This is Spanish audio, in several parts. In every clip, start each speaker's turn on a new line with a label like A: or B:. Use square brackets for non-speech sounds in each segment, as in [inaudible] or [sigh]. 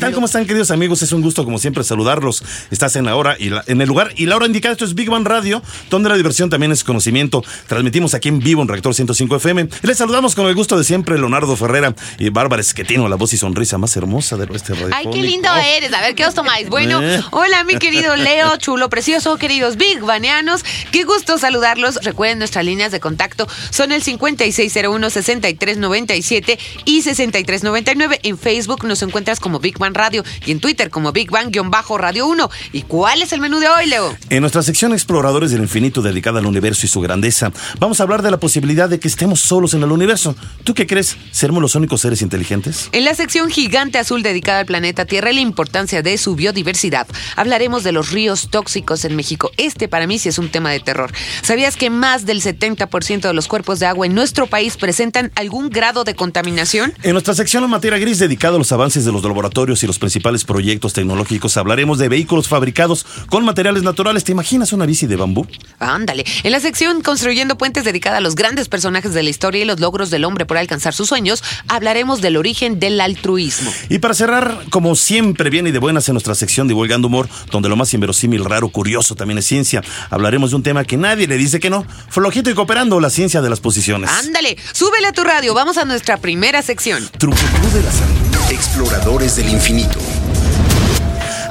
A: ¿Qué tal? ¿Cómo están, queridos amigos? Es un gusto, como siempre, saludarlos. Estás en la hora y la- en el lugar y la hora indicada. Esto es Big Bang Radio, donde la diversión también es conocimiento. Transmitimos aquí en vivo en Reactor 105 FM. Y les saludamos con el gusto de siempre, Leonardo Ferrera y Bárbara Esquetino, la voz y sonrisa más hermosa del oeste radio.
B: Ay, qué lindo eres. A ver, ¿qué os tomáis? Bueno,
A: Eh.
B: hola, mi [laughs] querido Leo, chulo, precioso, queridos Big Baneanos. Qué gusto saludarlos. Recuerden, nuestras líneas de contacto son el 5601-6397 y 6399. En Facebook nos encuentras como Big Bang Radio y en Twitter como Big Bang-Radio 1. ¿Y cuál es el menú de hoy, Leo?
A: En nuestra sección Exploradores del Infinito dedicada al universo y su grandeza, vamos a hablar de la posibilidad de que estemos solos en el universo. ¿Tú qué crees? ¿Seremos los únicos seres inteligentes?
B: En la sección Gigante Azul dedicada al planeta Tierra y la importancia de su biodiversidad, hablaremos de los ríos tóxicos en México. Este para mí sí es un tema de terror. ¿Sabías que más del 70% de los cuerpos de agua en nuestro país presentan algún grado de contaminación?
A: En nuestra sección en materia gris dedicada a los avances de los laboratorios y los principales proyectos tecnológicos, hablaremos de vehículos fabricados con materiales naturales. ¿Te imaginas una bici de bambú?
B: Ándale. En la sección Construyendo Puentes dedicada a los grandes personajes de la historia y los logros del hombre por alcanzar sus sueños, hablaremos del origen del altruismo.
A: Y para cerrar, como siempre viene y de buenas en nuestra sección Divulgando Humor, donde lo más inverosímil, raro, curioso también es ciencia, hablaremos de un tema que nadie le dice que no, flojito y cooperando, la ciencia de las posiciones.
B: Ándale, súbele a tu radio. Vamos a nuestra primera sección.
A: Truco de la salud.
C: Exploradores del infinito.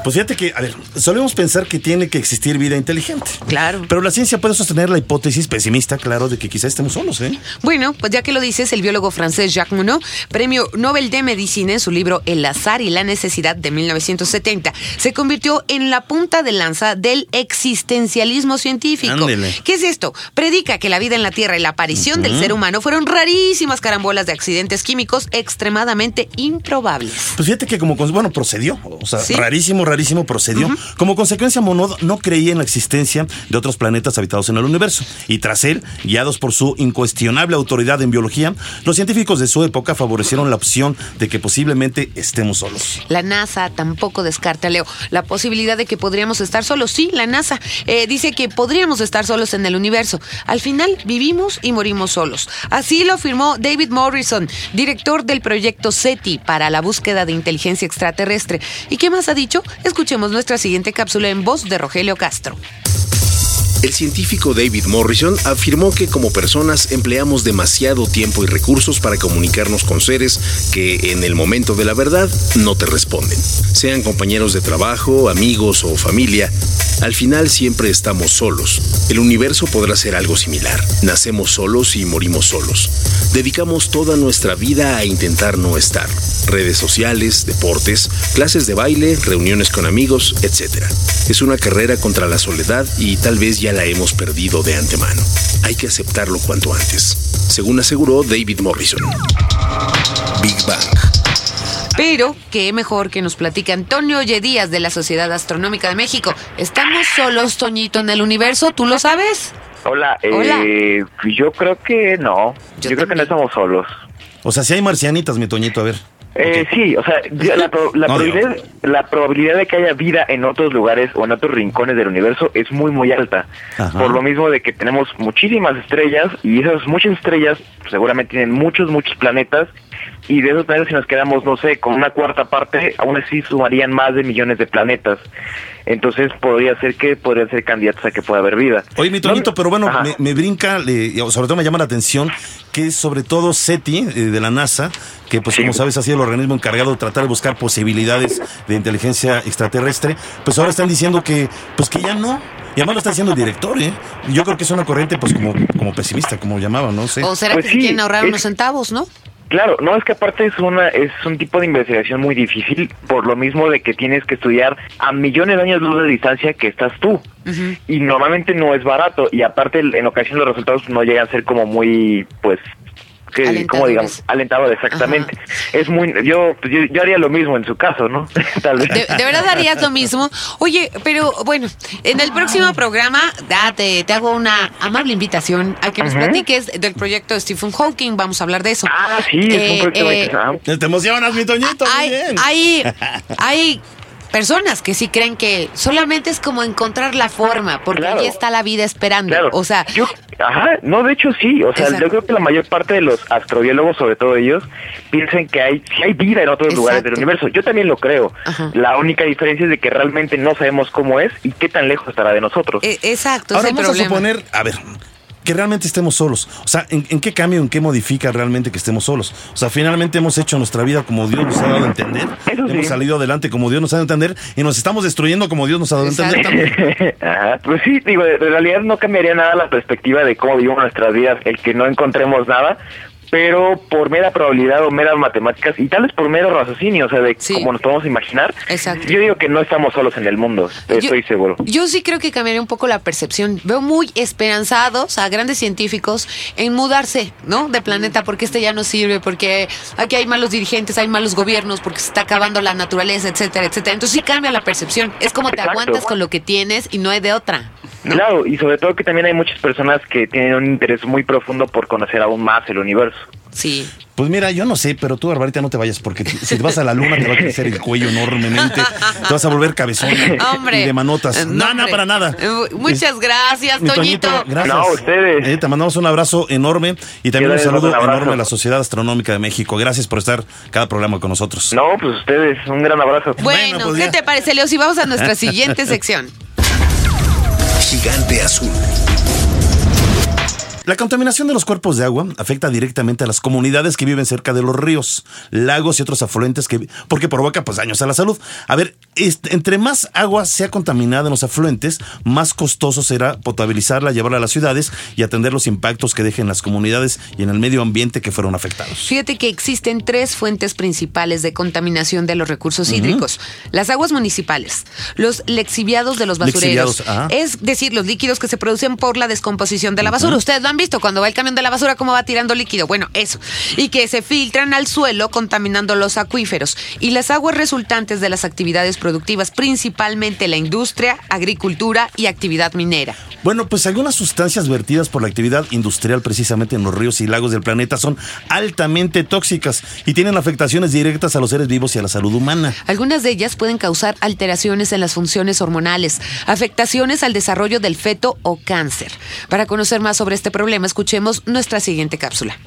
A: Pues fíjate que, a ver, solemos pensar que tiene que existir vida inteligente.
B: Claro.
A: Pero la ciencia puede sostener la hipótesis pesimista, claro, de que quizá estemos solos, ¿eh?
B: Bueno, pues ya que lo dices, el biólogo francés Jacques Monod, premio Nobel de Medicina en su libro El azar y la necesidad de 1970, se convirtió en la punta de lanza del existencialismo científico.
A: Ándele.
B: ¿Qué es esto? Predica que la vida en la Tierra y la aparición del ser humano fueron rarísimas carambolas de accidentes químicos extremadamente improbables.
A: Pues fíjate que como, bueno, procedió, o sea,
B: Sí.
A: rarísimo, rarísimo procedió. Como consecuencia, Monod no creía en la existencia de otros planetas habitados en el universo. Y tras él, guiados por su incuestionable autoridad en biología, los científicos de su época favorecieron la opción de que posiblemente estemos solos.
B: La NASA tampoco descarta, Leo, la posibilidad de que podríamos estar solos. Sí, la NASA eh, dice que podríamos estar solos en el universo. Al final vivimos y morimos solos. Así lo afirmó David Morrison, director del proyecto SETI para la búsqueda de inteligencia extraterrestre. ¿Y qué más ha dicho? Escuchemos nuestra siguiente cápsula en voz de Rogelio Castro.
C: El científico David Morrison afirmó que como personas empleamos demasiado tiempo y recursos para comunicarnos con seres que en el momento de la verdad no te responden. Sean compañeros de trabajo, amigos o familia, al final siempre estamos solos. El universo podrá ser algo similar. Nacemos solos y morimos solos. Dedicamos toda nuestra vida a intentar no estar. Redes sociales, deportes, clases de baile, reuniones con amigos, etc. Es una carrera contra la soledad y tal vez ya la hemos perdido de antemano. Hay que aceptarlo cuanto antes, según aseguró David Morrison. Big Bang.
B: Pero qué mejor que nos platique Antonio Oye Díaz de la Sociedad Astronómica de México. ¿Estamos solos, Toñito, en el universo? ¿Tú lo sabes?
D: Hola,
B: Hola.
D: eh, yo creo que no.
B: Yo
D: Yo, creo que no estamos solos.
A: O sea, si hay marcianitas, mi Toñito, a ver.
D: Eh, Sí, o sea, la, pro- la
A: No,
D: probabilidad, la probabilidad de que haya vida en otros lugares o en otros rincones del universo es muy, muy alta.
A: Ajá.
D: Por lo mismo de que tenemos muchísimas estrellas y esas muchas estrellas seguramente tienen muchos, muchos planetas y de esos planetas si nos quedamos, no sé, con una cuarta parte, aún así sumarían más de millones de planetas. Entonces podría ser que podrían ser candidatos a que pueda haber vida.
A: Oye, mi Toñito,
D: No-
A: pero bueno, me, me brinca, le- sobre todo me llama la atención que sobre todo SETI eh, de la NASA, que pues
D: Sí.
A: como sabes ha sido el organismo encargado de tratar de buscar posibilidades de inteligencia extraterrestre, pues ahora están diciendo que pues que ya no. Y además lo está diciendo el director, ¿eh? Yo creo que es una corriente pues como, como pesimista, como llamaban, no sé.
B: ¿O será
D: Pues
B: que
D: sí,
B: quieren ahorrar
D: es-
B: unos centavos, no?
D: Claro, no es que aparte es una es un tipo de investigación muy difícil por lo mismo de que tienes que estudiar a millones de años luz de distancia que estás tú. Y normalmente no es barato y aparte en ocasiones los resultados no llegan a ser como muy pues que como digamos alentador exactamente es muy yo, pues, yo yo haría lo mismo en su caso no [laughs] tal vez
B: ¿De, de verdad harías lo mismo? Oye, pero bueno, en el próximo programa ah, te, hago una amable invitación a que nos platiques del proyecto de Stephen Hawking. Vamos a hablar de eso.
D: ah sí es
B: Eh,
D: un proyecto muy
B: eh,
D: interesante.
A: Te emocionas, mi Toñito. muy
B: hay,
A: bien.
B: hay, hay [laughs] personas que sí creen que solamente es como encontrar la forma, porque
D: Claro.
B: ahí está la vida esperando.
D: Claro.
B: O sea,
D: yo, ajá, no, de hecho sí, o sea,
B: Exacto.
D: yo creo que la mayor parte de los astrobiólogos, sobre todo ellos, piensan que hay, sí hay vida en otros lugares del universo. Yo también lo creo.
B: Ajá.
D: La única diferencia es de que realmente no sabemos cómo es y qué tan lejos estará de nosotros.
B: eh, exacto,
A: Ahora vamos a suponer, a ver, que realmente estemos solos. O sea, ¿en, en qué cambio, en qué modifica realmente que estemos solos? O sea, finalmente hemos hecho nuestra vida como Dios nos ha dado a entender.
D: Eso sí.
A: Hemos salido adelante como Dios nos ha dado a entender y nos estamos destruyendo como Dios nos ha dado a entender también. [laughs]
D: Ajá, pues sí, digo, en realidad no cambiaría nada la perspectiva de cómo vivimos nuestras vidas el que no encontremos nada, pero por mera probabilidad o meras matemáticas y tal vez por mero raciocinio, o sea, de
B: Sí.
D: cómo nos podemos imaginar,
B: Exacto.
D: yo digo que no estamos solos en el mundo, estoy
B: yo,
D: seguro.
B: Yo sí creo que cambiaría un poco la percepción. Veo muy esperanzados a grandes científicos en mudarse, ¿no? De planeta, porque este ya no sirve, porque aquí hay malos dirigentes, hay malos gobiernos, porque se está acabando la naturaleza, etcétera, etcétera. Entonces sí cambia la percepción. Es como te aguantas con lo que tienes y no hay de otra.
D: Claro, y sobre todo que también hay muchas personas que tienen un interés muy profundo por conocer aún más el universo.
B: Sí.
A: Pues mira, yo no sé, pero tú, Barbarita, no te vayas, porque si te vas a la luna te va a crecer el cuello enormemente, te vas a volver cabezón [laughs]
B: Hombre.
A: y de manotas. No,
B: hombre.
A: para nada.
B: Eh, Muchas gracias,
A: Mi
B: Toñito.
A: gracias.
D: No, ustedes.
A: Eh, te mandamos un abrazo enorme y también un saludo
D: un
A: enorme a la Sociedad Astronómica de México. Gracias por estar cada programa con nosotros.
D: No, pues ustedes, un gran abrazo.
B: Bueno,
A: Bueno, pues
B: ¿qué
A: ya.
B: te parece, Leo? Si vamos a nuestra siguiente [laughs] sección.
C: Gigante azul.
A: La contaminación de los cuerpos de agua afecta directamente a las comunidades que viven cerca de los ríos, lagos y otros afluentes que porque provoca pues daños a la salud. A ver, este, entre más agua sea contaminada en los afluentes, más costoso será potabilizarla, llevarla a las ciudades y atender los impactos que dejen las comunidades y en el medio ambiente que fueron afectados.
B: Fíjate que existen tres fuentes principales de contaminación de los recursos hídricos. Las aguas municipales, los lexiviados de los basureros,
A: ajá.
B: es decir, los líquidos que se producen por la descomposición de la basura. Ustedes lo han visto cuando va el camión de la basura, cómo va tirando líquido. Bueno, eso. Y que se filtran al suelo contaminando los acuíferos. Y las aguas resultantes de las actividades productivas, principalmente la industria, agricultura y actividad minera.
A: Bueno, pues algunas sustancias vertidas por la actividad industrial precisamente en los ríos y lagos del planeta son altamente tóxicas y tienen afectaciones directas a los seres vivos y a la salud humana.
B: Algunas de ellas pueden causar alteraciones en las funciones hormonales, afectaciones al desarrollo del feto o cáncer. Para conocer más sobre este problema, escuchemos nuestra siguiente cápsula.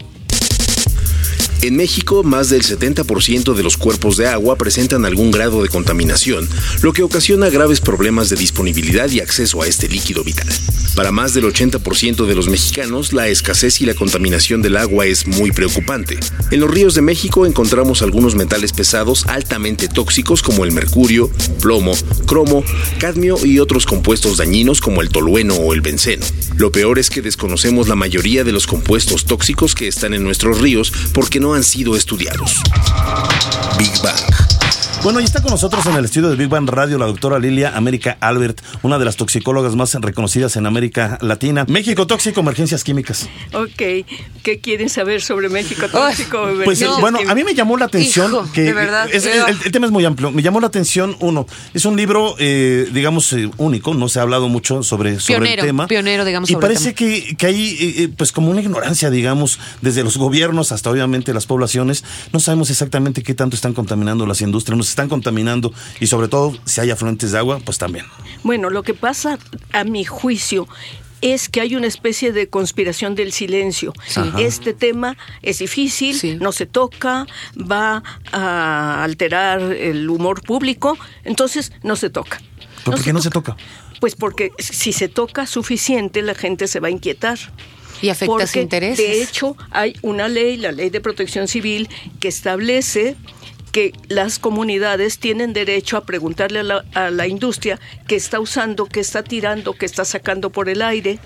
C: En México, más del 70% de los cuerpos de agua presentan algún grado de contaminación, lo que ocasiona graves problemas de disponibilidad y acceso a este líquido vital. Para más del 80% de los mexicanos, la escasez y la contaminación del agua es muy preocupante. En los ríos de México encontramos algunos metales pesados altamente tóxicos como el mercurio, plomo, cromo, cadmio y otros compuestos dañinos como el tolueno o el benceno. Lo peor es que desconocemos la mayoría de los compuestos tóxicos que están en nuestros ríos porque no han sido estudiados. Big Bang.
A: Bueno, y está con nosotros en el estudio de Big Bang Radio la doctora Lilia América Albert, una de las toxicólogas más reconocidas en América Latina. México Tóxico, Emergencias Químicas.
E: Ok, ¿qué quieren saber sobre México tóxico?
A: Pues
B: No.
A: bueno, a mí me llamó la atención
B: Hijo,
A: que
B: de verdad,
A: es- el, el tema es muy amplio. Me llamó la atención uno, es un libro, eh, digamos eh, único, no se ha hablado mucho sobre, sobre
B: Pionero,
A: el tema.
B: pionero, digamos,
A: Y
B: sobre el
A: parece que, que hay, eh, eh, pues como una ignorancia, digamos, desde los gobiernos hasta obviamente las poblaciones. No sabemos exactamente qué tanto están contaminando las industrias, están contaminando y sobre todo si hay afluentes de agua, pues también.
E: Bueno, lo que pasa, a mi juicio, es que hay una especie de conspiración del silencio. Este tema es difícil,
B: Sí.
E: no se toca, va a alterar el humor público, entonces no se toca.
A: ¿Pero por qué no se toca?
E: Pues porque si se toca suficiente, la gente se va a inquietar.
B: Y afecta
E: Porque,
B: su intereses.
E: De hecho, hay una ley, la ley de protección civil, que establece que las comunidades tienen derecho a preguntarle a la, a la industria qué está usando, qué está tirando, qué está sacando por el aire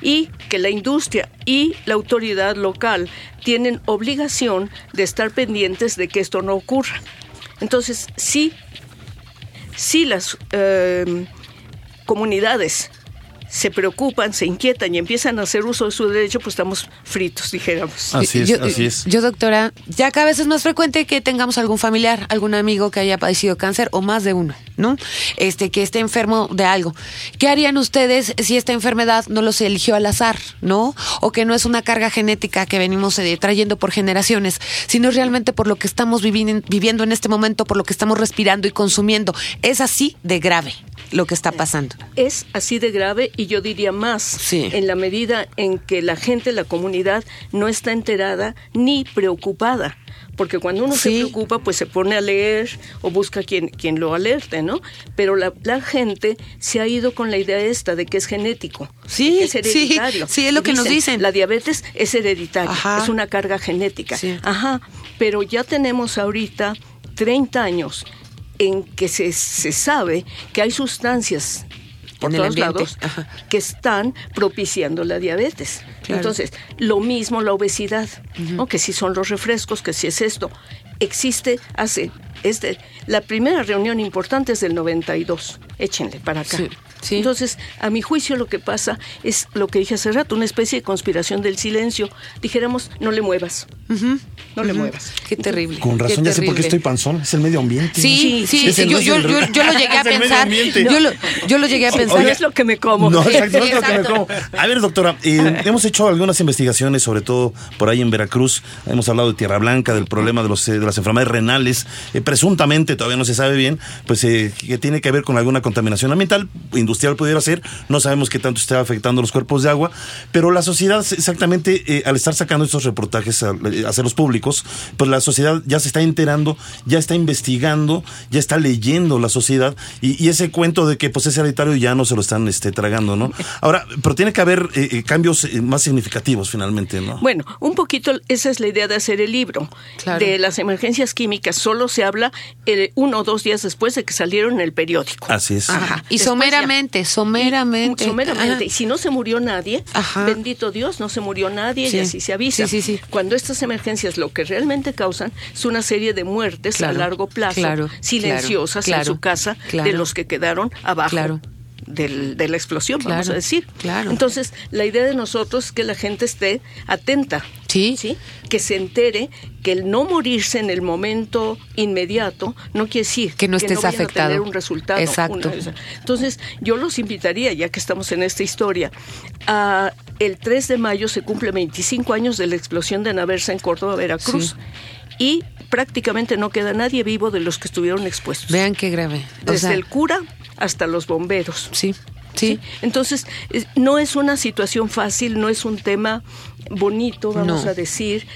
E: y que la industria y la autoridad local tienen obligación de estar pendientes de que esto no ocurra. Entonces, sí, sí las eh, comunidades se preocupan, se inquietan y empiezan a hacer uso de su derecho, pues estamos fritos, dijéramos.
A: Así es,
B: yo,
A: así es.
B: Yo, doctora, ya cada vez es más frecuente que tengamos algún familiar, algún amigo que haya padecido cáncer o más de uno, ¿no? Este, que esté enfermo de algo. ¿Qué harían ustedes si esta enfermedad no los eligió al azar, ¿no? O que no es una carga genética que venimos eh, trayendo por generaciones, sino realmente por lo que estamos vivi- viviendo en este momento, por lo que estamos respirando y consumiendo. Es así de grave lo que está pasando.
E: Es así de grave y yo diría más,
B: Sí.
E: en la medida en que la gente, la comunidad, no está enterada ni preocupada. Porque cuando uno se preocupa, pues se pone a leer o busca quien, quien lo alerte, ¿no? Pero la, la gente se ha ido con la idea esta de que es genético.
B: Sí,
E: de que es hereditario.
B: sí, es lo que nos dicen.
E: La diabetes es hereditaria,
B: Ajá.
E: es una carga genética.
B: Sí.
E: Ajá, pero ya tenemos ahorita 30 años en que se, se sabe que hay sustancias por todos
B: ambiente,
E: lados
B: ajá.
E: que están propiciando la diabetes.
B: Claro.
E: Entonces, lo mismo la obesidad, ¿no? que si son los refrescos, que si es esto. Existe hace, este, la primera reunión importante es del 92, échenle para acá.
B: Sí, sí.
E: Entonces, a mi juicio lo que pasa es lo que dije hace rato, una especie de conspiración del silencio. Dijéramos, no le muevas, no le muevas.
B: Qué terrible.
A: Con razón,
B: qué
A: ya sé por qué estoy panzón. Es el medio ambiente.
B: Sí, sí,
A: el-
B: yo, yo, yo, yo lo llegué a [laughs] pensar. Yo lo, yo lo llegué a pensar.
E: Es lo que me como.
A: No, exacto, no es lo que me como. A ver, doctora, eh, [laughs] hemos hecho algunas investigaciones, sobre todo por ahí en Veracruz. Hemos hablado de Tierra Blanca, del problema de, los, eh, de las enfermedades renales. Eh, presuntamente, todavía no se sabe bien, pues eh, que tiene que ver con alguna contaminación ambiental, industrial pudiera ser. No sabemos qué tanto está afectando los cuerpos de agua, pero la sociedad, exactamente, eh, al estar sacando estos reportajes a, a hacerlos públicos, pues la sociedad ya se está enterando, ya está investigando, ya está leyendo la sociedad y, y ese cuento de que pues es hereditario ya no se lo están este, tragando, ¿no? Ahora, pero tiene que haber eh, eh, cambios eh, más significativos finalmente, ¿no?
E: Bueno, un poquito esa es la idea de hacer el libro.
B: Claro.
E: De las emergencias químicas solo se habla eh, uno o dos días después de que salieron en el periódico.
A: Así es.
E: Ajá.
B: Y
E: Después
B: someramente, someramente.
E: Someramente. Y si no se murió nadie,
B: Ajá.
E: bendito Dios, no se murió nadie
B: Sí.
E: y así se avisa.
B: Sí, sí, sí.
E: Cuando estas emergencias lo que realmente causan es una serie de muertes
B: Claro,
E: a largo plazo,
B: claro,
E: silenciosas
B: claro,
E: en su casa, de los que quedaron abajo. Del- de la explosión, vamos a decir.
B: claro.
E: Entonces, la idea de nosotros es que la gente esté atenta.
B: Sí.
E: Que se entere que el no morirse en el momento inmediato no quiere decir
B: Que no estés
E: vayan a
B: afectado.
E: tener un resultado.
B: Exacto.
E: una- entonces, yo los invitaría, ya que estamos en esta historia, a el 3 de mayo se cumple 25 años de la explosión de Naversa en Córdoba, Veracruz. Y prácticamente no queda nadie vivo de los que estuvieron expuestos.
B: Vean qué grave. O
E: Desde
B: sea,
E: el cura hasta los bomberos.
B: sí, sí.
E: Entonces, es- no es una situación fácil, no es un tema bonito, vamos
B: No.
E: a decir.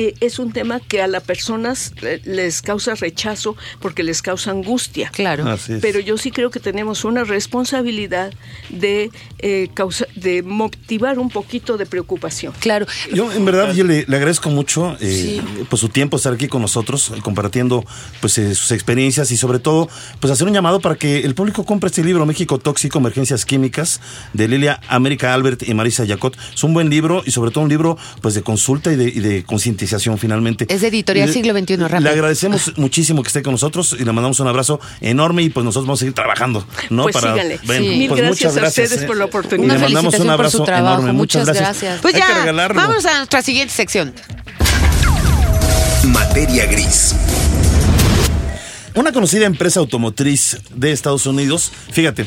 E: Eh, es un tema que a las personas les causa rechazo porque les causa angustia.
B: Claro.
A: Así es.
E: Pero yo sí creo que tenemos una responsabilidad de, eh, causa- de motivar un poquito de preocupación.
B: Claro.
A: Yo, en verdad, yo le, le agradezco mucho eh, pues, su tiempo estar aquí con nosotros, eh, compartiendo pues, eh, sus experiencias y sobre todo pues hacer un llamado para que el público compre este libro, México Tóxico, Emergencias Químicas, de Lilia América Albert y Marisa Yacot. Es un buen libro y sobre todo un libro pues de consulta y de, y de concientización finalmente.
B: Es de Editorial
A: Le-
B: Siglo XXI, Rafa.
A: Le agradecemos [laughs] muchísimo que esté con nosotros y le mandamos un abrazo enorme y pues nosotros vamos a seguir trabajando. ¿no?
E: Pues síganle.
A: Bueno,
B: Sí.
E: Mil
A: pues,
E: gracias
A: muchas
E: a ustedes
A: gracias,
E: por
A: eh.
E: la oportunidad.
A: Le
B: Una
A: mandamos un
B: por
A: abrazo
B: su trabajo.
A: enorme.
B: Muchas gracias. Pues
A: Hay que
B: ya,
A: regalarlo.
B: vamos a nuestra siguiente sección.
C: Materia gris.
A: Una conocida empresa automotriz de Estados Unidos, fíjate,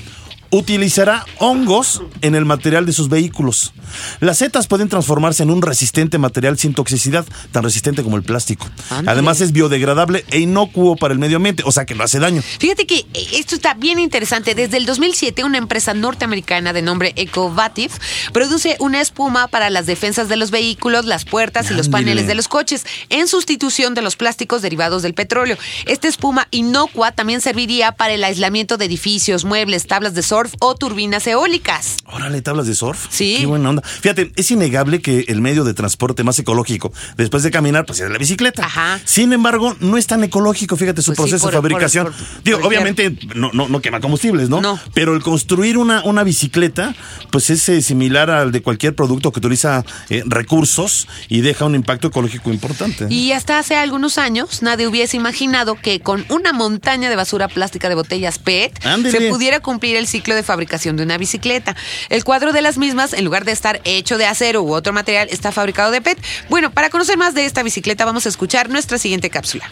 A: utilizará hongos en el material de sus vehículos. Las setas pueden transformarse en un resistente material sin toxicidad, tan resistente como el plástico. Además es biodegradable e inocuo para el medio ambiente, o sea que no hace daño.
B: Fíjate que eh, esto está bien interesante. Desde el 2007, una empresa norteamericana de nombre Ecovative produce una espuma para las defensas de los vehículos, las puertas y los paneles de los coches, en sustitución de los plásticos derivados del petróleo. Esta espuma inocua también serviría para el aislamiento de edificios, muebles, tablas de surf o turbinas eólicas.
A: Órale, tablas de surf.
B: Sí.
A: Qué buena onda. Fíjate, es innegable que el medio de transporte más ecológico después de caminar, pues es la bicicleta.
B: Ajá.
A: Sin embargo, no es tan ecológico, fíjate, su
B: Pues sí,
A: proceso
B: por-
A: de fabricación.
B: por- por-
A: Digo, obviamente no, no, no quema combustibles, ¿no?
B: No.
A: Pero el construir una, una bicicleta, pues es eh, similar al de cualquier producto que utiliza eh, recursos y deja un impacto ecológico importante.
B: Y hasta hace algunos años nadie hubiese imaginado que con una montaña de basura plástica de botellas PET
A: Ándele.
B: se pudiera cumplir el ciclo de fabricación de una bicicleta. El cuadro de las mismas, en lugar de estar hecho de acero u otro material, está fabricado de PET. Bueno, para conocer más de esta bicicleta vamos a escuchar nuestra siguiente cápsula.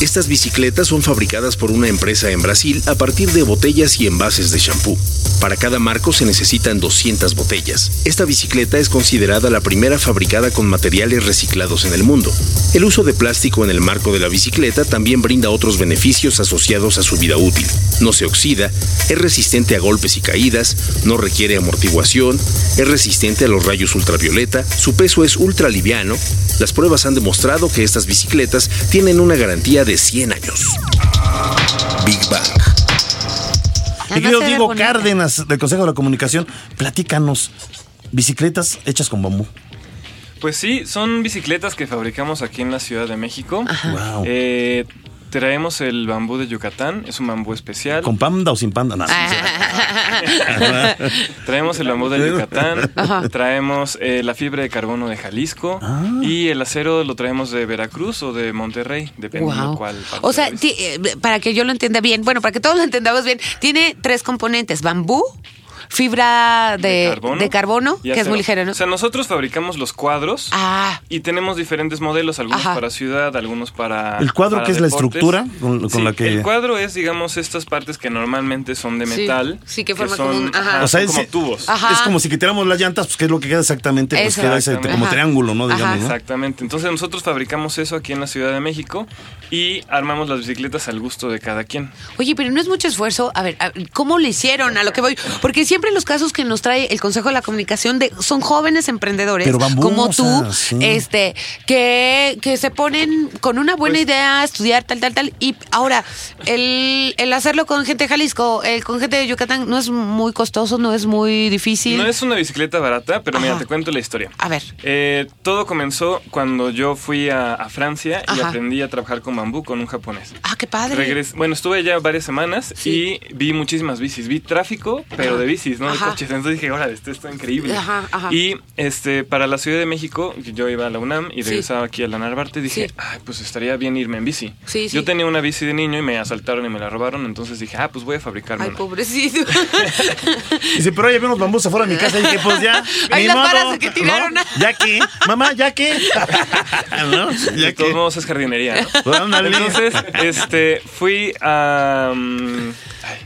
C: Estas bicicletas son fabricadas por una empresa en Brasil a partir de botellas y envases de shampoo. Para cada marco se necesitan 200 botellas. Esta bicicleta es considerada la primera fabricada con materiales reciclados en el mundo. El uso de plástico en el marco de la bicicleta también brinda otros beneficios asociados a su vida útil. No se oxida, es resistente a golpes y caídas, no requiere amortiguación, es resistente a los rayos ultravioleta, su peso es ultra liviano. Las pruebas han demostrado que estas bicicletas tienen una garantía de 100 años. Big Bang.
A: Mi querido Diego
B: bonita.
A: Cárdenas del Consejo de la Comunicación, platícanos. Bicicletas hechas con bambú.
F: Pues sí, son bicicletas que fabricamos aquí en la Ciudad de México.
A: Wow.
F: Eh, traemos el bambú de Yucatán, es un bambú especial.
A: ¿Con panda o sin panda? No, [laughs]
F: Traemos el bambú de Yucatán,
B: Ajá.
F: traemos eh, la fibra de carbono de Jalisco
A: Ah.
F: y el acero lo traemos de Veracruz o de Monterrey, dependiendo
B: Wow.
F: cuál. parte
B: O sea,
F: de
B: eh, para que yo lo entienda bien, bueno, para que todos lo entendamos bien, tiene tres componentes: bambú, fibra de, de carbono, que es muy ligero, ¿no?
F: O sea, nosotros fabricamos los cuadros
B: ah,
F: y tenemos diferentes modelos, algunos
B: Ajá.
F: para ciudad, algunos para.
A: ¿El cuadro
F: para
A: qué es la estructura con- con
F: Sí,
A: la que-
F: El cuadro es, digamos, estas partes que normalmente son de metal.
B: sí, que forma como un- ajá.
A: O sea,
F: son
A: es,
F: como tubos.
B: Ajá.
A: es como si quitáramos las llantas, pues que es lo que queda exactamente, pues queda ese como
B: Ajá.
A: triángulo, ¿no? Digamos,
B: Ajá.
A: ¿no?
F: Exactamente. Entonces nosotros fabricamos eso aquí en la Ciudad de México y armamos las bicicletas al gusto de cada quien.
B: Oye, pero no es mucho esfuerzo. A ver, a- ¿cómo lo hicieron? A lo que voy. Porque siempre los casos que nos trae el Consejo de la Comunicación de, son jóvenes emprendedores
A: bambú,
B: como
A: o
B: tú,
A: sea, sí.
B: este, que, que se ponen con una buena
F: Pues-
B: idea a estudiar tal, tal, tal. Y ahora, el, el hacerlo con gente de Jalisco, el con gente de Yucatán, no es muy costoso, no es muy difícil.
F: No es una bicicleta barata, pero mira, te cuento la historia.
B: A ver.
F: Eh, todo comenzó cuando yo fui a, a Francia y
B: Ajá.
F: aprendí a trabajar con bambú con un japonés.
B: Ah, qué padre.
F: Regres- bueno, estuve allá varias semanas
B: Sí.
F: y vi muchísimas bicis. Vi tráfico, pero
B: Ajá.
F: de bicis, no de
B: Ajá.
F: coches. Entonces dije, órale, esto está increíble.
B: Ajá, ajá.
F: Y este, para la Ciudad de México, yo iba a la UNAM y
B: Sí.
F: regresaba aquí a la Narvarte, dije,
B: Sí.
F: ay, pues estaría bien irme en bici.
B: Sí, sí.
F: Yo tenía una bici de niño y me asaltaron y me la robaron, entonces dije, ah, pues voy a fabricarme
B: Ay,
F: una.
B: pobrecito. [laughs]
A: Dice, pero oye, vi unos bambús afuera de mi casa y dije, pues ya. [laughs]
B: Ahí las
A: modo,
B: varas que tiraron. [laughs]
A: ¿no? ¿Ya qué? Mamá, ¿ya qué? ¿No?
F: De
A: ¿Ya
F: todos modos es jardinería, ¿no?
A: Pues.
F: Entonces, este, fui a... mm, ay,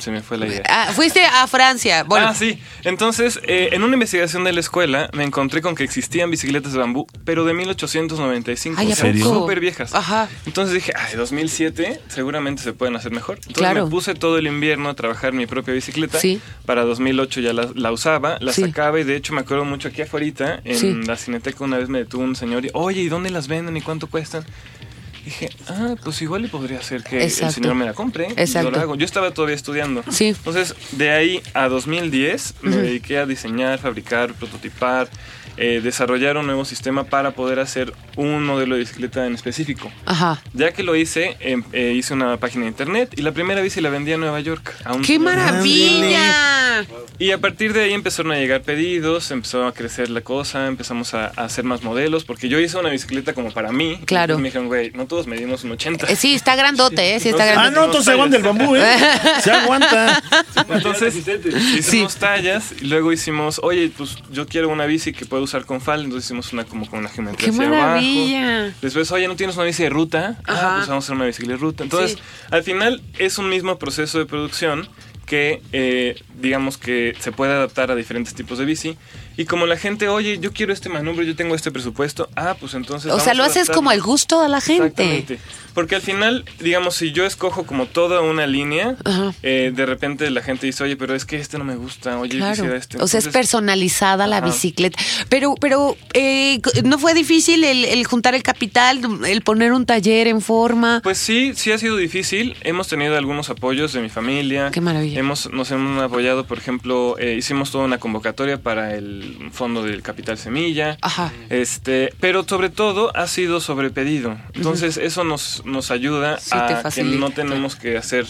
F: se me fue la idea.
B: Ah, fuiste a Francia. Bueno,
F: Ah, sí. Entonces, eh, en una investigación de la escuela, me encontré con que existían bicicletas de bambú, pero de 1895.
B: Ay, ¿a
F: o sea, súper viejas.
B: Ajá.
F: Entonces dije, ay, 2007, seguramente se pueden hacer mejor. Entonces
B: Claro.
F: me puse todo el invierno a trabajar mi propia bicicleta.
B: Sí.
F: Para 2008 ya la, la usaba, la
B: Sí.
F: sacaba y de hecho me acuerdo mucho aquí afuera, en
B: Sí.
F: la cineteca una vez me detuvo un señor y, oye, ¿y dónde las venden y cuánto cuestan? Dije, ah, pues igual y podría ser que
B: Exacto.
F: el señor me la compre.
B: Exacto.
F: Yo, la hago. yo estaba todavía estudiando.
B: Sí.
F: Entonces, de ahí a 2010 me dediqué a diseñar, fabricar, prototipar, eh, desarrollar un nuevo sistema para poder hacer un modelo de bicicleta en específico.
B: ajá.
F: Ya que lo hice, em- eh, hice una página de internet y la primera bici la vendí a Nueva York. A un
B: ¡Qué maravilla!
F: Y a partir de ahí empezaron a llegar pedidos, empezó a crecer la cosa, empezamos a, a hacer más modelos, porque yo hice una bicicleta como para mí.
B: Claro.
F: Y me dijeron, güey, no todos medimos un 80.
B: Eh, sí, está grandote, ¿eh? Sí, está
F: Ah,
A: Ah,
B: grandote.
A: no, entonces se aguanta el bambú, ¿eh? [laughs] Se aguanta.
F: Entonces hicimos
B: Sí.
F: tallas y luego hicimos, oye, pues yo quiero una bici que pueda usar con falda, entonces hicimos una como con una geometría
B: ¡Qué
F: hacia
B: maravilla!
F: abajo. Después, oye, ¿no tienes una bici de ruta?
B: Ajá.
F: Ah, pues vamos a hacer una bicicleta de ruta. Entonces,
B: Sí.
F: al final es un mismo proceso de producción que eh, digamos que se puede adaptar a diferentes tipos de bici y como la gente oye yo quiero este manubrio yo tengo este presupuesto ah pues entonces
B: O sea, lo
F: a
B: haces como el gusto de la gente.
F: Exactamente. Porque al final, digamos, si yo escojo como toda una línea, eh, de repente la gente dice, oye, pero es que este no me gusta, oye,
B: Claro.
F: quisiera este.
B: O sea, es personalizada la bicicleta. Pero, pero eh, ¿no fue difícil el, el juntar el capital, el poner un taller en forma?
F: Pues sí, sí ha sido difícil. Hemos tenido algunos apoyos de mi familia.
B: Qué maravilla.
F: Hemos, nos hemos apoyado, por ejemplo, eh, hicimos toda una convocatoria para el fondo del capital semilla.
B: Ajá.
F: Este, pero sobre todo ha sido sobrepedido. Entonces eso nos, nos ayuda
B: Sí,
F: a que no tenemos que hacer,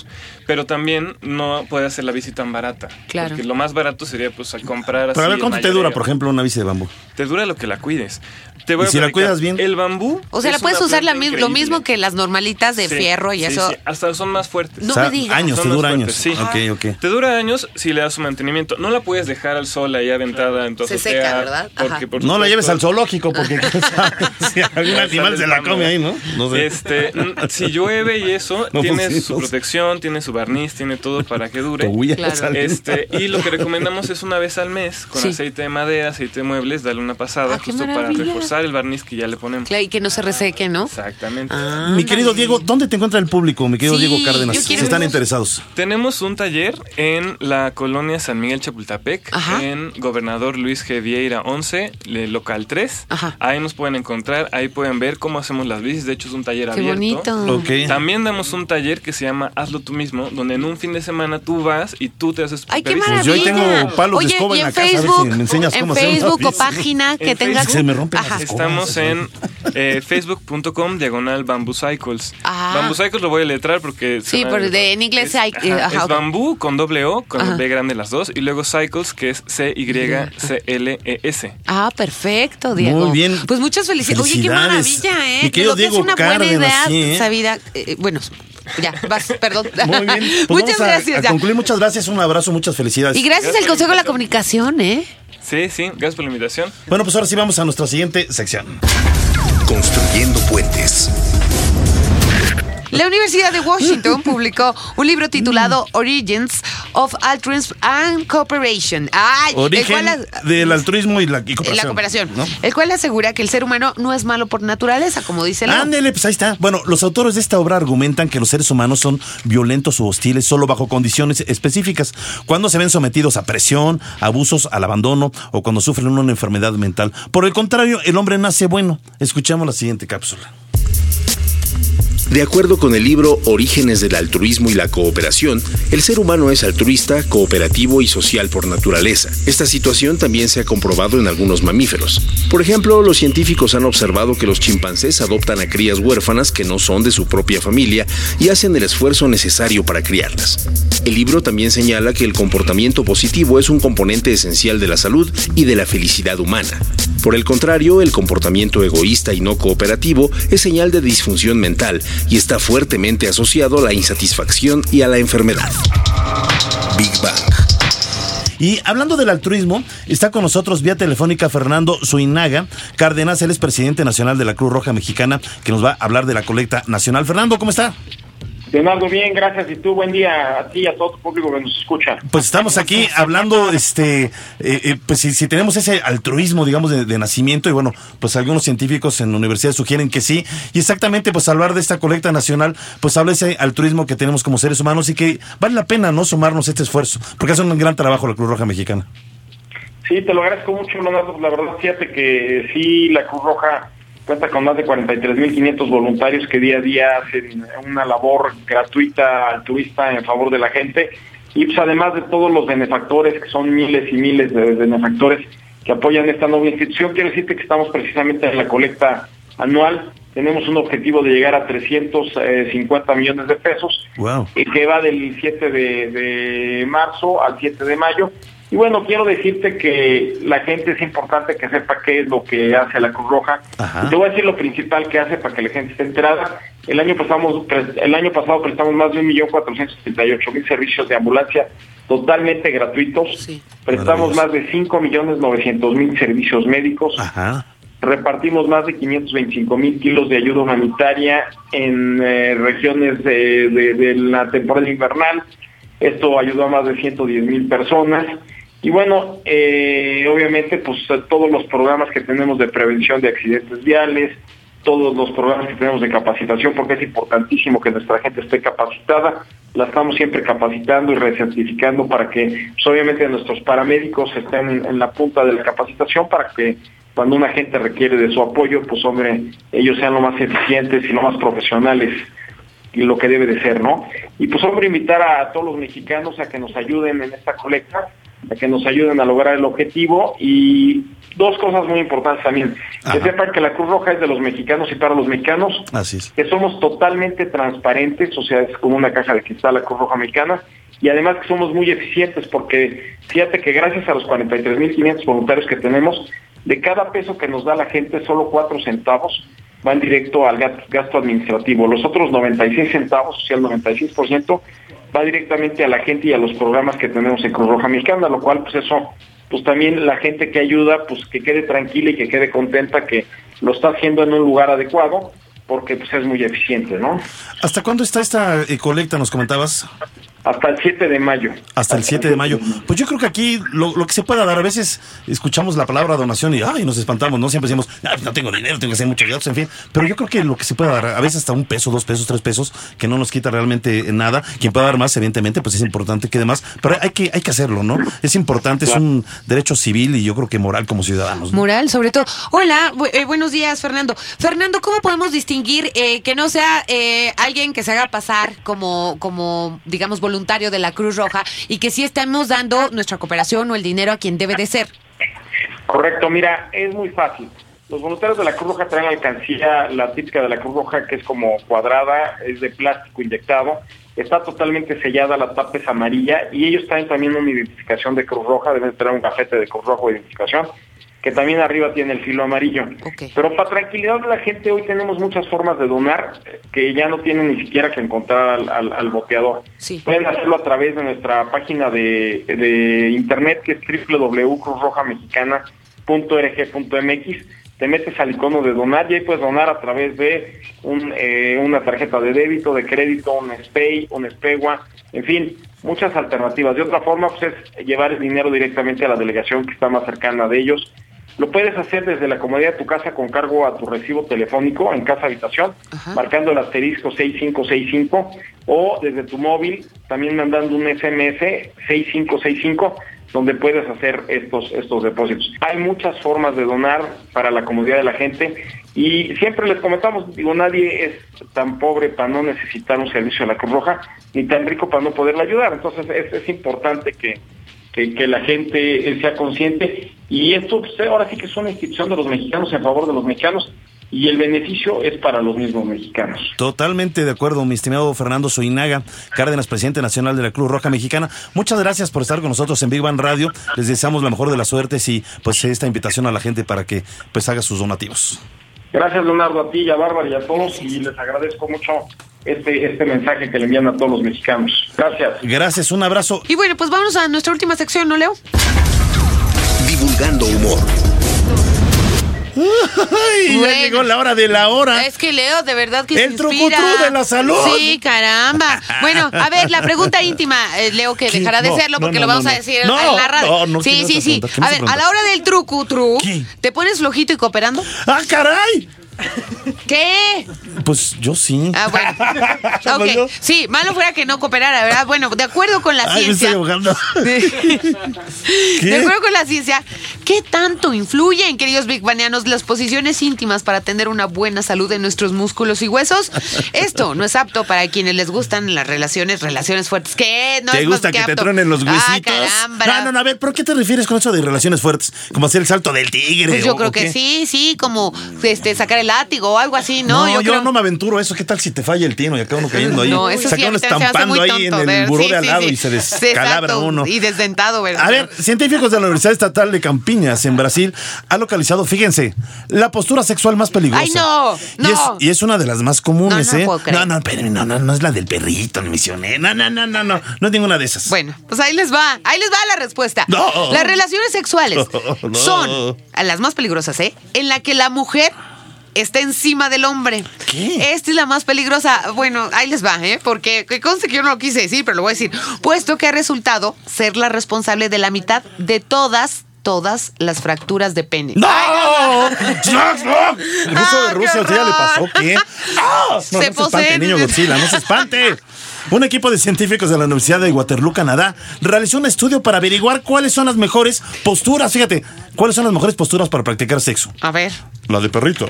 F: pero también no puede hacer la bici tan barata.
B: Claro.
F: Porque lo más barato sería pues al comprar
A: Pero a
F: así
A: ver, ¿cuánto te dura, por ejemplo, una bici de bambú?
F: Te dura lo que la cuides. Te voy
A: ¿Y
F: a
A: si la cuidas bien?
F: El bambú.
B: O sea, la
F: es
B: puedes usar la mi- lo mismo que las normalitas de
F: Sí,
B: fierro y
F: sí,
B: eso.
F: sí. Hasta son más fuertes.
B: No
A: O sea,
B: me digas.
A: años,
F: Son
A: te dura años.
F: sí.
A: Ok, ok.
F: Te dura años si le das su mantenimiento. No la puedes dejar al sol ahí aventada en tu
B: Se seca, ¿verdad? Ajá.
F: Porque, por
A: No la lleves al zoológico porque [laughs] si algún animal se la come ahí, ¿no? No sé.
F: Este, n- si llueve y eso, [laughs]
A: No,
F: tiene
A: pues
F: su
A: no sé.
F: protección, tiene su barniz, tiene todo para que dure.
B: Claro.
F: Este, y lo que recomendamos es una vez al mes con
B: Sí.
F: aceite de madera, aceite de muebles, darle una pasada
B: Ah,
F: justo para reforzar el barniz que ya le ponemos.
B: Claro, y que no se reseque, ¿no?
F: Exactamente.
B: Ah,
A: Mi querido. Diego, ¿dónde te encuentra el público, mi querido
B: Sí,
A: Diego Cárdenas? Si están interesados.
F: Tenemos un taller en la colonia San Miguel Chapultepec,
B: Ajá.
F: en Gobernador Luis G. Vieira 11, le- local 3.
B: Ajá.
F: Ahí nos pueden encontrar, ahí pueden ver cómo hacemos las bicis. De hecho, es un taller
B: Qué
F: abierto.
B: bonito.
F: También damos un taller que se llama Hazlo tú mismo, donde en un fin de semana tú vas y tú te haces tu
B: Ay, qué
F: bici.
A: Pues yo ahí
B: maravilla.
A: tengo palos de escoba en
B: en
A: la casa, a ver si
B: Facebook,
A: me enseñas
B: en
A: cómo hacer
B: Facebook o página que
F: En
B: tengas.
F: Facebook.
A: Se me rompen las
B: Ajá.
A: escobas.
F: Estamos en eh, facebook.com diagonal bamboo cycles.
B: Ah.
F: Bamboo cycles lo voy a letrar porque...
B: Sí, porque de- en inglés
F: es,
B: hay- eh,
F: ajá,
B: ajá,
F: es
B: ok.
F: bambú con doble O, con
B: Ajá.
F: B grande las dos, y luego cycles que es C-Y-C-L-E-S.
B: Ah, perfecto, Diego.
A: Muy bien.
B: Pues muchas felicidades. Oye, qué maravilla, ¿eh?
A: Mi querido
B: Lo que es
A: Diego
B: una buena idea,
A: sí, ¿eh?
B: sabida. eh, bueno, ya, vas, [laughs] perdón.
A: Muy bien. [laughs] Pues
B: muchas
A: vamos a-
B: gracias.
A: A,
B: ya.
A: concluir, muchas gracias, un abrazo, muchas felicidades.
B: Y gracias al Consejo de la Comunicación, ¿eh?
F: Sí, sí, gracias por la invitación.
A: Bueno, pues ahora sí vamos a nuestra siguiente sección.
C: Construyendo puentes.
B: La Universidad de Washington publicó un libro titulado. Origins of Altruism and Cooperation. Ay, el
A: Origen
B: cual-
A: del altruismo y la, y cooperación.
B: la cooperación.
A: ¿no?
B: El cual asegura que el ser humano no es malo por naturaleza, como dice Leo.
A: Ándele, pues ahí está. Bueno, los autores de esta obra argumentan que los seres humanos son violentos o hostiles solo bajo condiciones específicas, cuando se ven sometidos a presión, abusos, al abandono o cuando sufren una enfermedad mental. Por el contrario, el hombre nace bueno. Escuchamos la siguiente cápsula.
C: De acuerdo con el libro Orígenes del altruismo y la cooperación, el ser humano es altruista, cooperativo y social por naturaleza. Esta situación también se ha comprobado en algunos mamíferos. Por ejemplo, los científicos han observado que los chimpancés adoptan a crías huérfanas que no son de su propia familia y hacen el esfuerzo necesario para criarlas. El libro también señala que el comportamiento positivo es un componente esencial de la salud y de la felicidad humana. Por el contrario, el comportamiento egoísta y no cooperativo es señal de disfunción mental y está fuertemente asociado a la insatisfacción y a la enfermedad. Big Bang.
A: Y hablando del altruismo, está con nosotros vía telefónica Fernando Suinaga Cárdenas, él es presidente nacional de la Cruz Roja Mexicana, que nos va a hablar de la colecta nacional. Fernando, ¿cómo está?
G: Leonardo, bien, gracias. Y tú, buen día a ti y a todo tu público que nos escucha.
A: Pues estamos aquí hablando, este, eh, eh, pues si, si tenemos ese altruismo, digamos, de, de nacimiento, y bueno, pues algunos científicos en la universidad sugieren que sí, y exactamente, pues hablar de esta colecta nacional, pues habla de ese altruismo que tenemos como seres humanos y que vale la pena, ¿no?, sumarnos a este esfuerzo, porque hace un gran trabajo la Cruz Roja Mexicana.
G: Sí, te lo agradezco mucho, Leonardo. La verdad, fíjate que sí, la Cruz Roja cuenta con más de 43.500 voluntarios que día a día hacen una labor gratuita, altruista en favor de la gente. Y pues además de todos los benefactores, que son miles y miles de benefactores que apoyan esta nueva institución, quiero decirte que estamos precisamente en la colecta anual. Tenemos un objetivo de llegar a 350 millones de pesos,
A: Wow.
G: y que va del 7 de, de marzo al 7 de mayo. Y bueno, quiero decirte que la gente es importante que sepa qué es lo que hace la Cruz Roja.
A: Ajá.
G: Y te voy a decir lo principal que hace para que la gente esté enterada. El año pasado, el año pasado prestamos más de 1.478.000 servicios de ambulancia totalmente gratuitos.
B: Sí.
G: Prestamos más de 5.900.000 servicios médicos
A: Ajá.
G: repartimos más de 525 mil kilos de ayuda humanitaria en eh, regiones de, de- de la temporada invernal. Esto ayudó a más de 110 mil personas. Y bueno, eh, obviamente, pues todos los programas que tenemos de prevención de accidentes viales, todos los programas que tenemos de capacitación, porque es importantísimo que nuestra gente esté capacitada, la estamos siempre capacitando y recertificando para que, pues, obviamente, nuestros paramédicos estén en la punta de la capacitación para que cuando una gente requiere de su apoyo, pues hombre, ellos sean lo más eficientes y lo más profesionales y lo que debe de ser, ¿no? Y pues hombre, invitar a todos los mexicanos a que nos ayuden en esta colecta, a que nos ayuden a lograr el objetivo y dos cosas muy importantes también. Que sepan que la Cruz Roja es de los mexicanos y para los mexicanos,
A: Así es.
G: que somos totalmente transparentes, o sea, es como una caja de cristal la Cruz Roja Mexicana, y además que somos muy eficientes porque fíjate que gracias a los 43.500 voluntarios que tenemos, de cada peso que nos da la gente, solo 4 centavos van directo al gasto administrativo. Los otros 96 centavos, o sea, el 96%, va directamente a la gente y a los programas que tenemos en Cruz Roja Mexicana, lo cual, pues eso, pues también la gente que ayuda, pues que quede tranquila y que quede contenta que lo está haciendo en un lugar adecuado, porque pues es muy eficiente, ¿no?
A: ¿Hasta cuándo está esta eh, colecta, nos comentabas?
G: Hasta el 7 de mayo.
A: Hasta el 7 de mayo. Pues yo creo que aquí lo, lo que se pueda dar, a veces escuchamos la palabra donación y ay, nos espantamos, ¿no? Siempre decimos, "Ay, no tengo dinero, tengo que hacer muchos gastos, en fin. Pero yo creo que lo que se pueda dar, a veces hasta un peso, dos pesos, tres pesos, que no nos quita realmente nada. Quien pueda dar más, evidentemente, pues es importante que demás. Pero hay que, hay que hacerlo, ¿no? Es importante, es un derecho civil y yo creo que moral como ciudadanos. ¿no?
B: Moral, sobre todo. Hola, bu- eh, buenos días, Fernando. Fernando, ¿cómo podemos distinguir eh, que no sea eh, alguien que se haga pasar como, como, digamos, voluntario de la Cruz Roja y que sí estemos dando nuestra cooperación o el dinero a quien debe de ser?
G: Correcto, mira, es muy fácil. Los voluntarios de la Cruz Roja traen alcancía, la típica de la Cruz Roja, que es como cuadrada, es de plástico inyectado, está totalmente sellada, la tapa es amarilla, y ellos traen también una identificación de Cruz Roja, deben tener un gafete de Cruz Roja de identificación, que también arriba tiene el filo amarillo. Pero para tranquilidad de la gente, hoy tenemos muchas formas de donar que ya no tienen ni siquiera que encontrar al, al- al boteador.
B: Sí.
G: Pueden hacerlo a través de nuestra página de, de internet que es www.cruzrojamexicana.org.mx. Te metes al icono de donar y ahí puedes donar a través de un, eh, una tarjeta de débito, de crédito, un SPAY, un SPEGUA, en fin, muchas alternativas. De otra forma, pues es llevar el dinero directamente a la delegación que está más cercana de ellos. Lo puedes hacer desde la comodidad de tu casa con cargo a tu recibo telefónico en casa habitación, marcando el asterisco 6565 o desde tu móvil también mandando un SMS 6565 donde puedes hacer estos estos depósitos. Hay muchas formas de donar para la comodidad de la gente y siempre les comentamos, digo, nadie es tan pobre para no necesitar un servicio de la Cruz Roja ni tan rico para no poderle ayudar. Entonces es, es importante que, que, que la gente eh, sea consciente y esto pues, ahora sí que es una institución de los mexicanos en favor de los mexicanos y el beneficio es para los mismos mexicanos.
A: Totalmente de acuerdo, mi estimado Fernando Soinaga, Cárdenas, presidente nacional de la Cruz Roja Mexicana. Muchas gracias por estar con nosotros en Big Bang Radio. Les deseamos la mejor de las suertes y pues esta invitación a la gente para que pues haga sus donativos.
G: Gracias Leonardo a ti y a Bárbara y a todos y les agradezco mucho este, este mensaje que le envían a todos los mexicanos. Gracias.
A: Gracias, un abrazo.
B: Y bueno, pues vámonos a nuestra última sección, ¿no, Leo?
C: Divulgando humor.
A: Ya
B: Bueno.
A: llegó la hora de la hora.
B: Es que Leo, de verdad que
A: El
B: se
A: trucutru de la salud.
B: Sí, caramba. Bueno, a ver, la pregunta íntima, eh, Leo, que
A: ¿Qué?
B: dejará de
A: No,
B: serlo porque
A: no,
B: lo vamos a decir en la radio.
A: no, no, ¿qué
B: sí, sí, sí. A ver, a la hora del trucutru,
A: ¿Qué?
B: ¿te pones flojito y cooperando?
A: ¡Ah, caray!
B: ¿Qué?
A: Pues yo sí.
B: Ah, bueno. [laughs]
A: Pues yo-
B: Ok. Sí, malo fuera que no cooperara, ¿verdad? Bueno, de acuerdo con la
A: Ay, me estoy
B: ciencia.
A: ahogando. [laughs]
B: De
A: ¿Qué?
B: acuerdo con la ciencia, ¿qué tanto influyen, queridos Big Banianos, las posiciones íntimas para tener una buena salud en nuestros músculos y huesos? [laughs] Esto no es apto para quienes les gustan las relaciones, relaciones fuertes. ¿Qué? No
A: ¿Te
B: es más
A: gusta que te truenen los
B: Ah,
A: huesitos?
B: caramba.
A: no, no, no, a ver, ¿pero qué te refieres con eso de relaciones fuertes? ¿Como hacer el salto del tigre?
B: Pues yo
A: o-
B: creo
A: o
B: que
A: qué?
B: sí, sí, como este sacar el látigo o algo así, ¿no?
A: No, yo,
B: creo-
A: no me aventuro a eso. ¿Qué tal si te falla el tino y acaba uno cayendo ahí? [laughs]
B: No, eso
A: se acaba uno estampando ahí
B: tonto,
A: en el buró
B: sí,
A: de al lado
B: sí.
A: y se [laughs] descalabra
B: exacto,
A: uno.
B: Y desdentado, ¿verdad?
A: A ver, científicos de la Universidad Estatal de Campiñas, en Brasil, han localizado, fíjense, la postura sexual más peligrosa.
B: ¡Ay, no!
A: Y es,
B: ¡No!
A: y es una de las más comunes,
B: No, no
A: ¿eh?
B: puedo creer.
A: no, no, no, no, no es la del perrito, ni misioné. No, no, no, no, no, no es ninguna de esas.
B: Bueno, pues ahí les va, ahí les va la respuesta.
A: No.
B: Las relaciones sexuales
A: No, [laughs] no.
B: son las más peligrosas, ¿eh? En la que la mujer está encima del hombre.
A: ¿Qué?
B: Esta es la más peligrosa. Bueno, ahí les va, ¿eh? Porque que conste que yo no lo quise decir, pero lo voy a decir. Puesto que ha resultado ser la responsable de la mitad de todas, todas las fracturas de pene.
A: ¡No! [laughs] ¡No! ¡No! El ruso
B: Ah,
A: de Rusia,
B: qué
A: ¿a usted ya le pasó qué? ¡Ah! [laughs] No,
B: Se
A: no se espante, niño Godzilla, no se espante. [laughs] Un equipo de científicos de la Universidad de Waterloo, Canadá, realizó un estudio para averiguar cuáles son las mejores posturas, fíjate, cuáles son las mejores posturas para practicar sexo.
B: A ver.
A: La de perrito.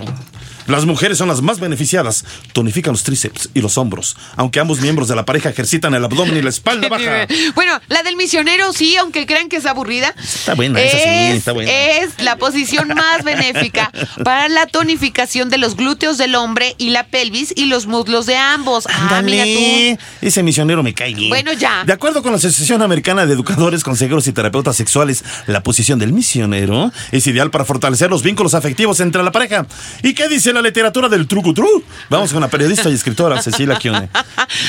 A: Las mujeres son las más beneficiadas. Tonifican los tríceps y los hombros, aunque ambos miembros de la pareja ejercitan el abdomen y la espalda [laughs] baja.
B: Bueno, la del misionero sí, aunque crean que es aburrida.
A: Está buena, esa sí,
B: es,
A: está buena.
B: Es la posición más benéfica para la tonificación de los glúteos del hombre y la pelvis y los muslos de ambos. Ah, mira tú.
A: Ándale, ese misionero me cae bien.
B: Bueno, ya.
A: De acuerdo con la Asociación Americana de Educadores, Consejeros y Terapeutas Sexuales, la posición del misionero es ideal para fortalecer los vínculos afectivos entre la pareja. ¿Y qué dice la literatura del truco tru? Vamos con la periodista y escritora Cecilia Kione.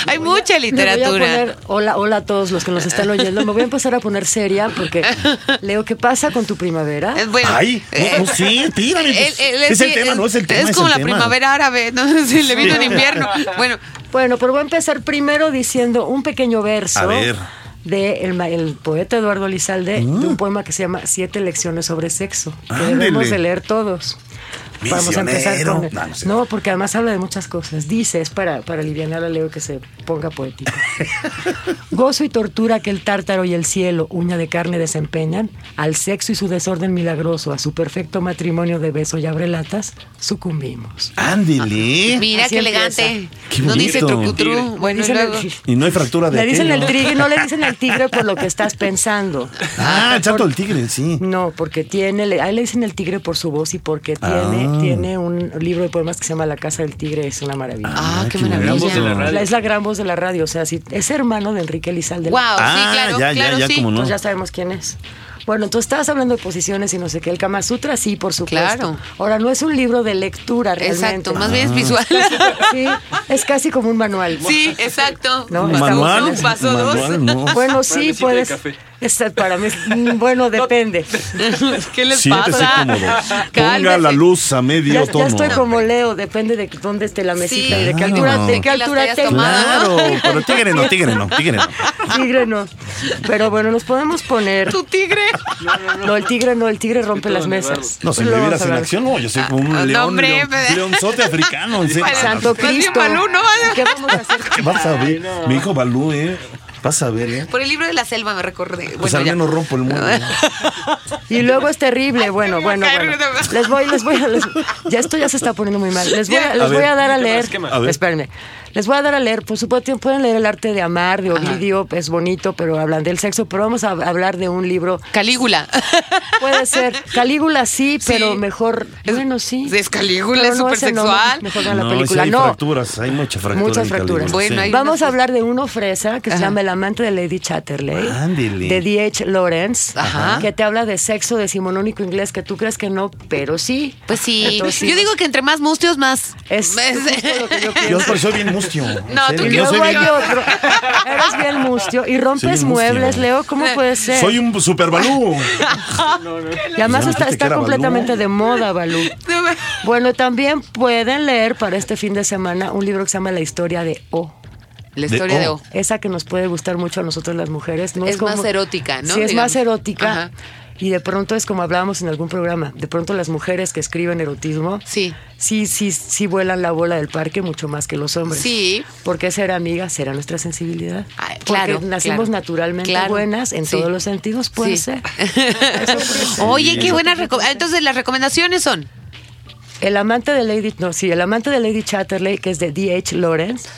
B: Hay mucha
H: Me voy a
B: literatura.
H: poner, hola, hola a todos los que nos están oyendo. Me voy a empezar a poner seria porque, Leo, ¿qué pasa con tu primavera?
B: Es bueno.
A: Ay, no, no, sí, tírame. pues. Es el
B: sí,
A: tema, no es el tema.
B: Es como
A: el
B: la
A: tema.
B: primavera árabe, ¿no? [laughs] Sí, le vino en invierno. Bueno,
H: Bueno, pero voy a empezar primero diciendo un pequeño verso
A: A ver.
H: de el, ma- el poeta Eduardo Lizalde, de un poema que se llama Siete lecciones sobre sexo, que
A: Ándele.
H: debemos de leer todos. Vamos a empezar con...
A: No, no sé.
H: No, porque además habla de muchas cosas. Dice, es para, para aliviar a Leo que se ponga poético. [laughs] Gozo y tortura que el tártaro y el cielo, uña de carne, desempeñan, al sexo y su desorden milagroso, a su perfecto matrimonio de beso y abrelatas, sucumbimos.
A: Ándele.
B: mira
H: Así
B: qué elegante.
A: Qué
B: no dice
A: bonito.
B: trucutru. Bueno, y
H: el-
A: no hay fractura de
H: Le dicen el tigre, no le dicen el tigre por lo que [laughs] estás pensando.
A: Ah, el chato del tigre, sí.
H: No, porque tiene, le- a él le dicen el tigre por su voz y porque tiene,
A: Ah.
H: Tiene un libro de poemas que se llama La Casa del Tigre, es una maravilla.
B: Ah, qué
A: qué
B: maravilla.
A: bonito.
F: de la radio.
H: La- es la gran voz de la radio, o sea, si es hermano de Enrique Lizalde.
B: Wow,
A: Ah,
B: sí, claro,
A: ya, ya,
B: claro,
A: ya,
B: sí.
A: cómo no.
H: Pues ya sabemos quién es. Bueno, entonces estabas hablando de posiciones y no sé qué. El Kama Sutra sí, por supuesto.
B: Claro.
H: Ahora, no es un libro de lectura realmente.
B: Exacto, más bien es visual. [laughs]
H: Sí, es casi como un manual.
B: Sí, exacto.
H: No,
A: manual,
B: un paso dos.
A: manual, no.
H: Bueno, sí, puedes.
F: de café.
H: Esta- para mí, mm, bueno, depende. [laughs]
B: ¿Qué les
A: Siéntese
B: pasa?
A: cómodo. [laughs] Ponga
B: Cálmese.
A: la luz a medio
H: Ya, ya
A: tono.
H: estoy como Leo, depende de dónde esté la mesita
B: Sí.
H: y de qué altura, de qué altura tengo.
B: tomado.
A: Claro, pero tigre no, tigre no, tigre no.
H: Tigre no. Pero bueno, nos podemos poner.
B: Tu tigre.
H: No, el tigre no, el tigre rompe las mesas.
A: No, si me vieras
H: a
A: en acción, no, yo soy como un
B: Ah, no,
A: león,
B: hombre,
A: león- leonzote africano.
H: Santo Cristo. ¿Qué vamos a hacer?
A: ¿Qué vas a ver? Mi hijo Balú, ¿eh? Vas a ver, ¿eh?
B: Por el libro de la selva me recordé.
A: Pues
B: Bueno,
A: al
B: ya.
A: menos rompo el mundo. [laughs]
H: Y luego es terrible. Bueno, bueno, bueno. Les voy, [laughs] les voy a. les- ya esto ya se está poniendo muy mal. Les voy a,
A: A
H: les voy a dar a leer.
A: A ver.
H: Espérenme. Les voy a dar a leer. Por supuesto, pueden leer El arte de amar de Ovidio. Es bonito, pero hablan del sexo. Pero vamos a hablar de un libro.
B: Calígula. [laughs]
H: Puede ser. Calígula sí, pero mejor.
B: Es-
H: bueno, sí.
B: es Calígula,
H: Pero
B: es
H: no
B: súper sexual.
H: Mejor vean la
A: No,
H: película.
A: sí hay
H: no.
A: fracturas, hay mucha fractura.
H: Muchas fracturas.
A: Calígula,
B: Bueno,
A: sí.
B: hay-
H: Vamos
B: unas
H: a hablar de uno fresa que se llama El amante de Lady Chatterley.
A: Ándele.
H: De D.H. Lawrence.
B: Ajá.
H: Que te habla de sexo decimonónico inglés que tú crees que no, pero sí.
B: Pues sí.
H: Entonces,
B: Yo digo que entre más mustios, más.
H: Es [laughs] justo lo que yo pienso.
A: soy bien mustio.
B: No, tú
A: yo
H: luego
A: soy
H: otro. [laughs] Eres bien mustio y rompes muebles, Leo. ¿Cómo puede ser?
A: Soy un super Balú. [laughs]
H: y además está, completamente
A: Balú.
H: de moda, Balú. Bueno, también pueden leer para este fin de semana un libro que se llama La historia de O.
B: La historia
A: De
B: de
A: O.
H: Esa que nos puede gustar mucho a nosotros las mujeres. No
B: Es más erótica, ¿no?
H: Sí, es más erótica.
B: Ajá.
H: Y de pronto es como hablábamos en algún programa, de pronto las mujeres que escriben erotismo,
B: Sí.
H: sí, sí, sí vuelan la bola del parque mucho más que los hombres.
B: Sí.
H: Porque ser amigas será nuestra sensibilidad. Porque
B: claro,
H: nacimos
B: claro.
H: naturalmente
B: Claro.
H: buenas en
B: Sí.
H: todos los sentidos, puede
B: Sí.
H: ser. [laughs]
B: Oye, qué buena recomendación. Entonces, las recomendaciones son.
H: El amante de Lady, no, sí, el amante de Lady Chatterley, que es de D.H. Lawrence.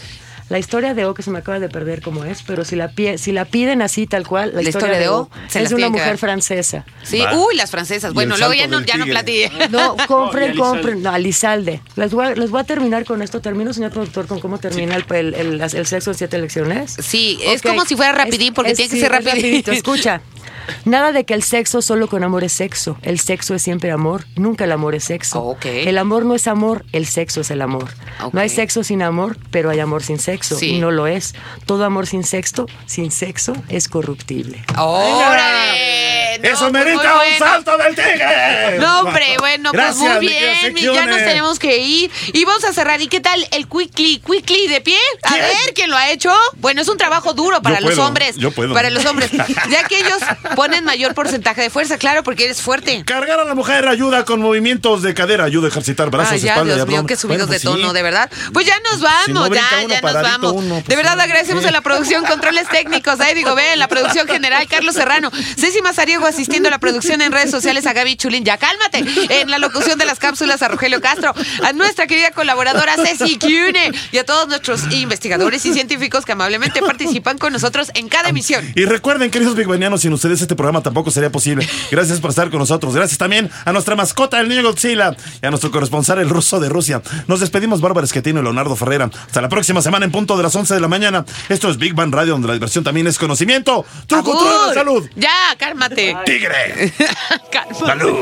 H: La historia de O, que se me acaba de perder como es, pero si la, pie- si la piden así, tal cual, la,
B: La historia de O, se
H: es de una mujer francesa.
B: Sí.
A: Va.
B: Uy, las francesas. Bueno, luego ya no, ya no [laughs]
H: compren, compren. No, Alizalde. Les voy, a, les voy a terminar con esto. Termino, señor productor, con cómo termina el, el, el- el sexo en siete lecciones.
B: Sí, es como si fuera rapidín, porque
H: Es-
B: tiene que
H: sí,
B: ser
H: es
B: rapidito.
H: Escucha. [laughs] Nada de que el sexo solo con amor es sexo. El sexo es siempre amor. Nunca el amor es sexo.
B: Ok.
H: El amor no es amor, el sexo es el amor.
B: Ok.
H: No hay sexo sin amor, pero hay amor sin sexo.
B: Sí.
H: Y no lo es. Todo amor sin sexo, sin sexo, es corruptible.
B: ¡Órale! No,
A: ¡Eso
B: pues,
A: merita un salto del tigre!
B: No, hombre, bueno,
A: Gracias,
B: pues muy bien, mi- ya nos tenemos que ir. Y vamos a cerrar. ¿Y qué tal el quickly, quickly de pie? A ver, ¿quién lo ha hecho? Bueno, es un trabajo duro para
A: Yo
B: los
A: puedo,
B: hombres.
A: yo puedo.
B: Para los hombres. Ya que ellos [laughs] ponen mayor porcentaje de fuerza, claro, porque eres fuerte.
A: Cargar a la mujer ayuda con movimientos de cadera, ayuda a ejercitar brazos,
B: Ay, ya,
A: espalda y
B: Dios mío,
A: abdomen.
B: qué subidos
A: Bueno,
B: de
A: pues sí.
B: tono, de verdad. Pues ya nos vamos,
A: Si no brinca
B: ya, ya nos
A: paradito
B: vamos.
A: uno, pues
B: de verdad agradecemos a la producción, controles técnicos, a Eddie Gobé, en la producción general, Carlos Serrano, Ceci Mazariego asistiendo a la producción en redes sociales, a Gaby Chulín, ya cálmate, en la locución de las cápsulas a Rogelio Castro, a nuestra querida colaboradora Ceci Cune y a todos nuestros investigadores y científicos que amablemente participan con nosotros en cada emisión.
A: Y recuerden, queridos bigbanianos, sin ustedes este programa tampoco sería posible. Gracias por estar con nosotros. Gracias también a nuestra mascota, el niño Godzilla, y a nuestro corresponsal, el ruso de Rusia. Nos despedimos, Bárbara Esquetino y Leonardo Ferrera. Hasta la próxima semana en punto de las 11 de la mañana. Esto es Big Bang Radio, donde la diversión también es conocimiento. Truco, truco, salud.
B: Ya, cálmate.
A: Tigre. [laughs]
B: Cálmate.
A: Salud.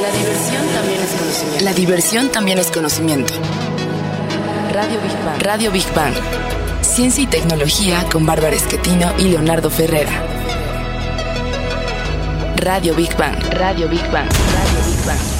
I: La diversión también es conocimiento. La diversión también es conocimiento. Radio Big Bang. Radio Big Bang. Ciencia y tecnología con Bárbara Esquetino y Leonardo Ferrera. Radio Big Bang. Radio Big Bang. Radio Big Bang.